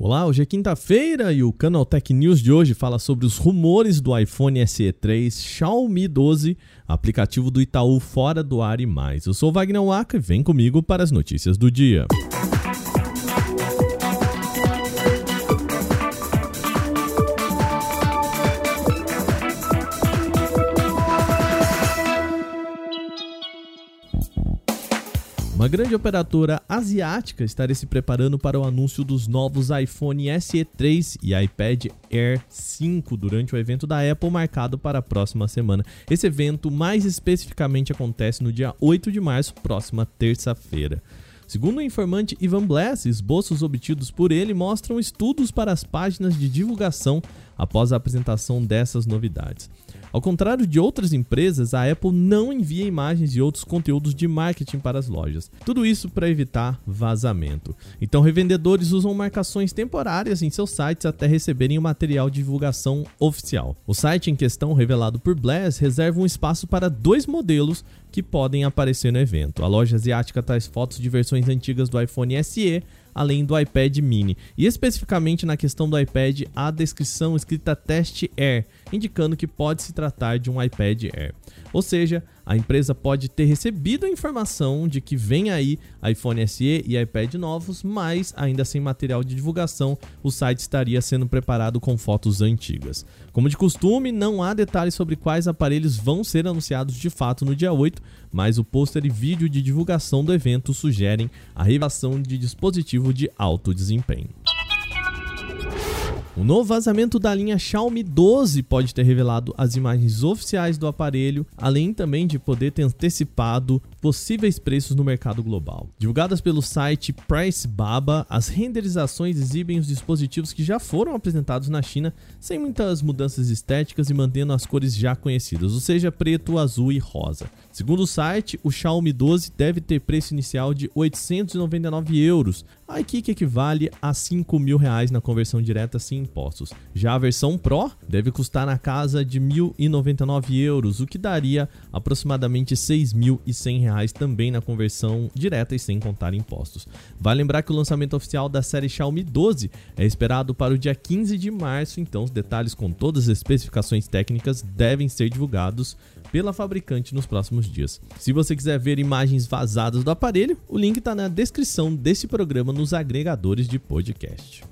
Olá, hoje é quinta-feira e o Canal Tech News de hoje fala sobre os rumores do iPhone SE 3, Xiaomi 12, aplicativo do Itaú fora do ar e mais. Eu sou Wagner Waka e vem comigo para as notícias do dia. Uma grande operadora asiática estaria se preparando para o anúncio dos novos iPhone SE 3 e iPad Air 5 durante o evento da Apple marcado para a próxima semana. Esse evento mais especificamente acontece no dia 8 de março, próxima terça-feira. Segundo o informante Ivan Bless, esboços obtidos por ele mostram estudos para as páginas de divulgação após a apresentação dessas novidades. Ao contrário de outras empresas, a Apple não envia imagens e outros conteúdos de marketing para as lojas. Tudo isso para evitar vazamento. Então, revendedores usam marcações temporárias em seus sites até receberem o material de divulgação oficial. O site em questão, revelado por Bless, reserva um espaço para dois modelos que podem aparecer no evento. A loja asiática traz fotos de versões antigas do iPhone SE além do iPad mini. E especificamente na questão do iPad, a descrição escrita Test Air, indicando que pode se tratar de um iPad Air. Ou seja, a empresa pode ter recebido a informação de que vem aí iPhone SE e iPad novos, mas ainda sem material de divulgação, o site estaria sendo preparado com fotos antigas. Como de costume, não há detalhes sobre quais aparelhos vão ser anunciados de fato no dia 8, mas o pôster e vídeo de divulgação do evento sugerem a revelação de dispositivo de alto desempenho. O novo vazamento da linha Xiaomi 12 pode ter revelado as imagens oficiais do aparelho, além também de poder ter antecipado possíveis preços no mercado global. Divulgadas pelo site PriceBaba, as renderizações exibem os dispositivos que já foram apresentados na China, sem muitas mudanças estéticas e mantendo as cores já conhecidas, ou seja, preto, azul e rosa. Segundo o site, o Xiaomi 12 deve ter preço inicial de 899 euros, aqui que equivale a 5 mil reais na conversão direta sem impostos. Já a versão Pro deve custar na casa de 1.099 euros, o que daria aproximadamente 6.100 reais também na conversão direta e sem contar impostos. Vale lembrar que o lançamento oficial da série Xiaomi 12 é esperado para o dia 15 de março, então os detalhes com todas as especificações técnicas devem ser divulgados pela fabricante nos próximos dias. Se você quiser ver imagens vazadas do aparelho, o link está na descrição desse programa nos agregadores de podcast.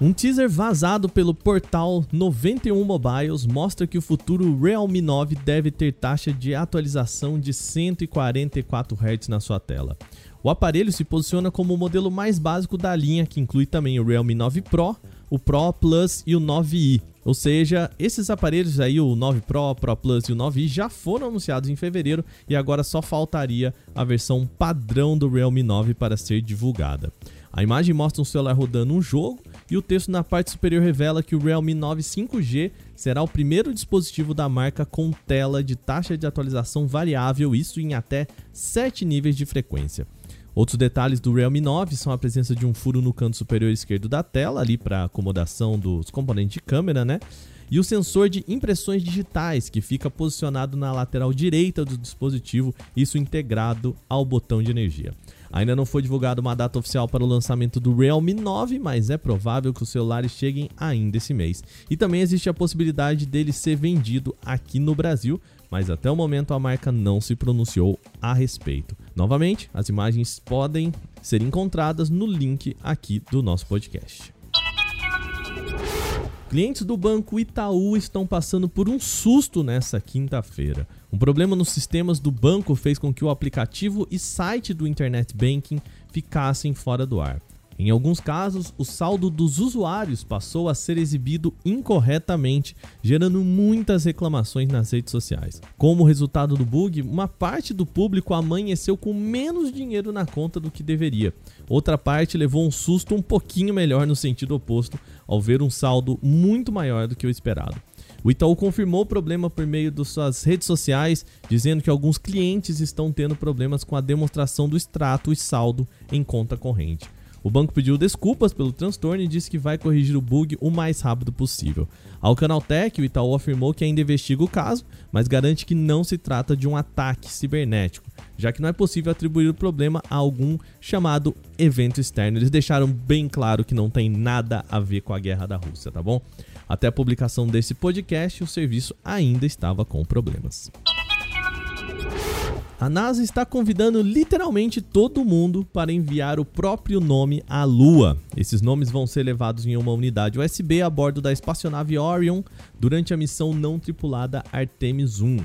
Um teaser vazado pelo portal 91 Mobiles mostra que o futuro Realme 9 deve ter taxa de atualização de 144 Hz na sua tela. O aparelho se posiciona como o modelo mais básico da linha, que inclui também o Realme 9 Pro, o Pro Plus e o 9i. Ou seja, esses aparelhos aí, o 9 Pro, Pro Plus e o 9i, já foram anunciados em fevereiro e agora só faltaria a versão padrão do Realme 9 para ser divulgada. A imagem mostra um celular rodando um jogo e o texto na parte superior revela que o Realme 9 5G será o primeiro dispositivo da marca com tela de taxa de atualização variável, isso em até 7 níveis de frequência. Outros detalhes do Realme 9 são a presença de um furo no canto superior esquerdo da tela, ali para acomodação dos componentes de câmera, né? E o sensor de impressões digitais, que fica posicionado na lateral direita do dispositivo, isso integrado ao botão de energia. Ainda não foi divulgada uma data oficial para o lançamento do Realme 9, mas é provável que os celulares cheguem ainda esse mês. E também existe a possibilidade dele ser vendido aqui no Brasil, mas até o momento a marca não se pronunciou a respeito. Novamente, as imagens podem ser encontradas no link aqui do nosso podcast. Clientes do banco Itaú estão passando por um susto nessa quinta-feira. Um problema nos sistemas do banco fez com que o aplicativo e site do Internet Banking ficassem fora do ar. Em alguns casos, o saldo dos usuários passou a ser exibido incorretamente, gerando muitas reclamações nas redes sociais. Como resultado do bug, uma parte do público amanheceu com menos dinheiro na conta do que deveria. Outra parte levou um susto um pouquinho melhor no sentido oposto, ao ver um saldo muito maior do que o esperado. O Itaú confirmou o problema por meio de suas redes sociais, dizendo que alguns clientes estão tendo problemas com a demonstração do extrato e saldo em conta corrente. O banco pediu desculpas pelo transtorno e disse que vai corrigir o bug o mais rápido possível. Ao Canaltech, o Itaú afirmou que ainda investiga o caso, mas garante que não se trata de um ataque cibernético, já que não é possível atribuir o problema a algum chamado evento externo. Eles deixaram bem claro que não tem nada a ver com a guerra da Rússia, tá bom? Até a publicação desse podcast, o serviço ainda estava com problemas. A NASA está convidando literalmente todo mundo para enviar o próprio nome à Lua. Esses nomes vão ser levados em uma unidade USB a bordo da espaçonave Orion durante a missão não tripulada Artemis 1.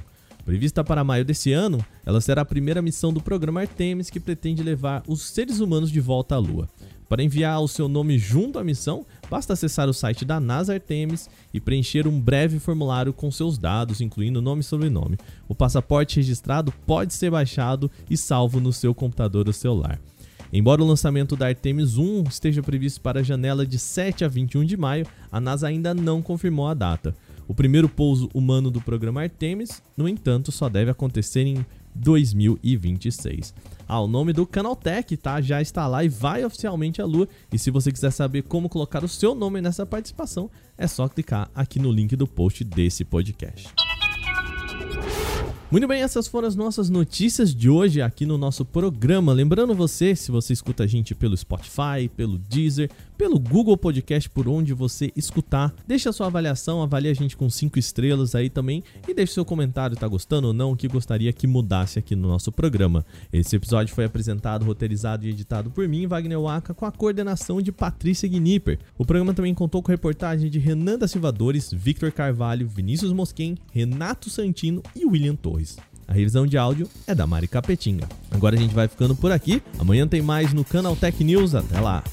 Prevista para maio desse ano, ela será a primeira missão do programa Artemis que pretende levar os seres humanos de volta à Lua. Para enviar o seu nome junto à missão, basta acessar o site da NASA Artemis e preencher um breve formulário com seus dados, incluindo nome e sobrenome. O passaporte registrado pode ser baixado e salvo no seu computador ou celular. Embora o lançamento da Artemis 1 esteja previsto para a janela de 7 a 21 de maio, a NASA ainda não confirmou a data. O primeiro pouso humano do programa Artemis, no entanto, só deve acontecer em 2026. Ah, o nome do Canaltech tá, já está lá e vai oficialmente à Lua. E se você quiser saber como colocar o seu nome nessa participação, é só clicar aqui no link do post desse podcast. Muito bem, essas foram as nossas notícias de hoje aqui no nosso programa. Lembrando você, se você escuta a gente pelo Spotify, pelo Deezer, pelo Google Podcast, por onde você escutar, deixa a sua avaliação, avalie a gente com 5 estrelas aí também e deixe seu comentário, tá gostando ou não, o que gostaria que mudasse aqui no nosso programa. Esse episódio foi apresentado, roteirizado e editado por mim, Wagner Waka, com a coordenação de Patrícia Gnipper. O programa também contou com reportagem de Renan da Silvadores, Victor Carvalho, Vinícius Mosquen, Renato Santino e William Torres. A revisão de áudio é da Mari Capetinga. Agora a gente vai ficando por aqui. Amanhã tem mais no Canal Tech News. Até lá!